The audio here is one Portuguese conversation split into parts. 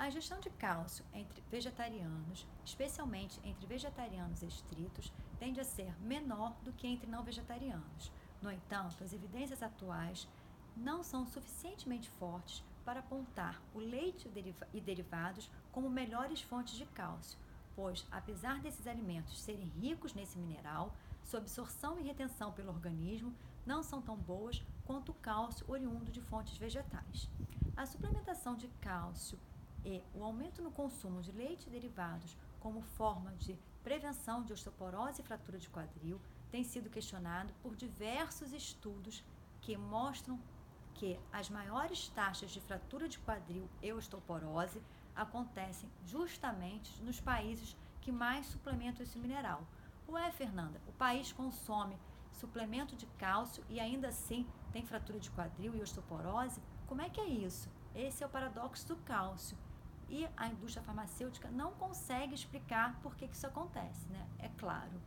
A ingestão de cálcio entre vegetarianos, especialmente entre vegetarianos estritos, tende a ser menor do que entre não vegetarianos. No entanto, as evidências atuais não são suficientemente fortes para apontar o leite e derivados como melhores fontes de cálcio, pois, apesar desses alimentos serem ricos nesse mineral, sua absorção e retenção pelo organismo não são tão boas quanto o cálcio oriundo de fontes vegetais. A suplementação de cálcio e o aumento no consumo de leite e derivados como forma de prevenção de osteoporose e fratura de quadril tem sido questionado por diversos estudos que mostram que as maiores taxas de fratura de quadril e osteoporose acontecem justamente nos países que mais suplementam esse mineral. Ué, Fernanda, o país consome suplemento de cálcio e ainda assim tem fratura de quadril e osteoporose? Como é que é isso? Esse é o paradoxo do cálcio e a indústria farmacêutica não consegue explicar por que, que isso acontece, né? É claro.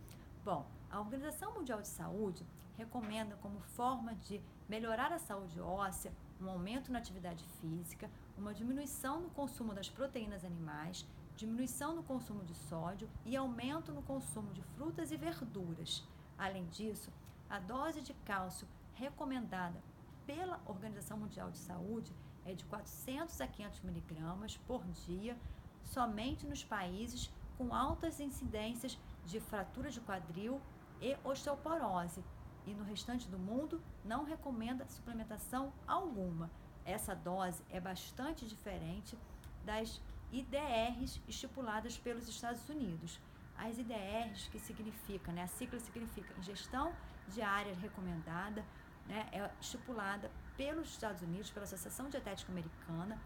Bom, a Organização Mundial de Saúde recomenda como forma de melhorar a saúde óssea um aumento na atividade física, uma diminuição no consumo das proteínas animais, diminuição no consumo de sódio e aumento no consumo de frutas e verduras. Além disso, a dose de cálcio recomendada pela Organização Mundial de Saúde é de 400 a 500 miligramas por dia, somente nos países com altas incidências de fratura de quadril e osteoporose. E no restante do mundo não recomenda suplementação alguma. Essa dose é bastante diferente das IDRs estipuladas pelos Estados Unidos. As IDRs, que significa, né, a sigla significa ingestão diária recomendada, né, é estipulada pelos Estados Unidos, pela Associação Dietética Americana,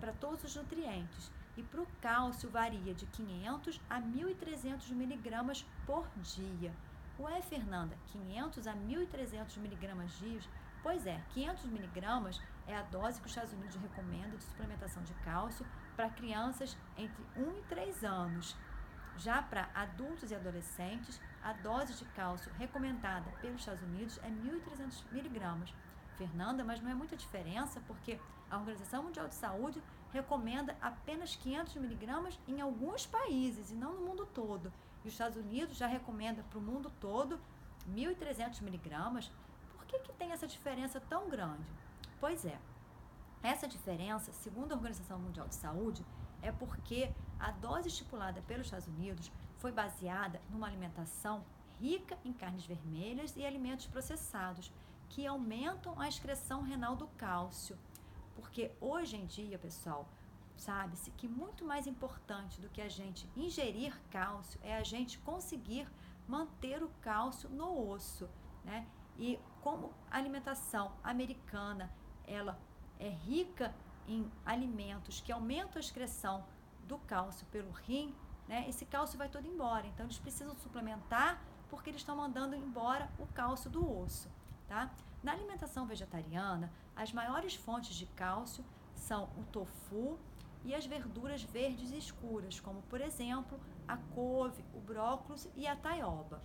para todos os nutrientes. E para o cálcio varia de 500 a 1.300 miligramas por dia. Ué, Fernanda, 500 a 1.300 miligramas dia? Pois é, 500 miligramas é a dose que os Estados Unidos recomendam de suplementação de cálcio para crianças entre 1 e 3 anos. Já para adultos e adolescentes, a dose de cálcio recomendada pelos Estados Unidos é 1.300 miligramas. Fernanda, mas não é muita diferença porque a Organização Mundial de Saúde recomenda apenas 500 miligramas em alguns países e não no mundo todo. E os Estados Unidos já recomenda para o mundo todo 1.300 miligramas. Por que, que tem essa diferença tão grande? Pois é, essa diferença, segundo a Organização Mundial de Saúde, é porque a dose estipulada pelos Estados Unidos foi baseada numa alimentação rica em carnes vermelhas e alimentos processados que aumentam a excreção renal do cálcio. Porque hoje em dia, pessoal, sabe-se que muito mais importante do que a gente ingerir cálcio é a gente conseguir manter o cálcio no osso, né? E como a alimentação americana, ela é rica em alimentos que aumentam a excreção do cálcio pelo rim, né? Esse cálcio vai todo embora. Então eles precisam suplementar porque eles estão mandando embora o cálcio do osso. Tá? Na alimentação vegetariana, as maiores fontes de cálcio são o tofu e as verduras verdes escuras, como por exemplo a couve, o brócolis e a taioba.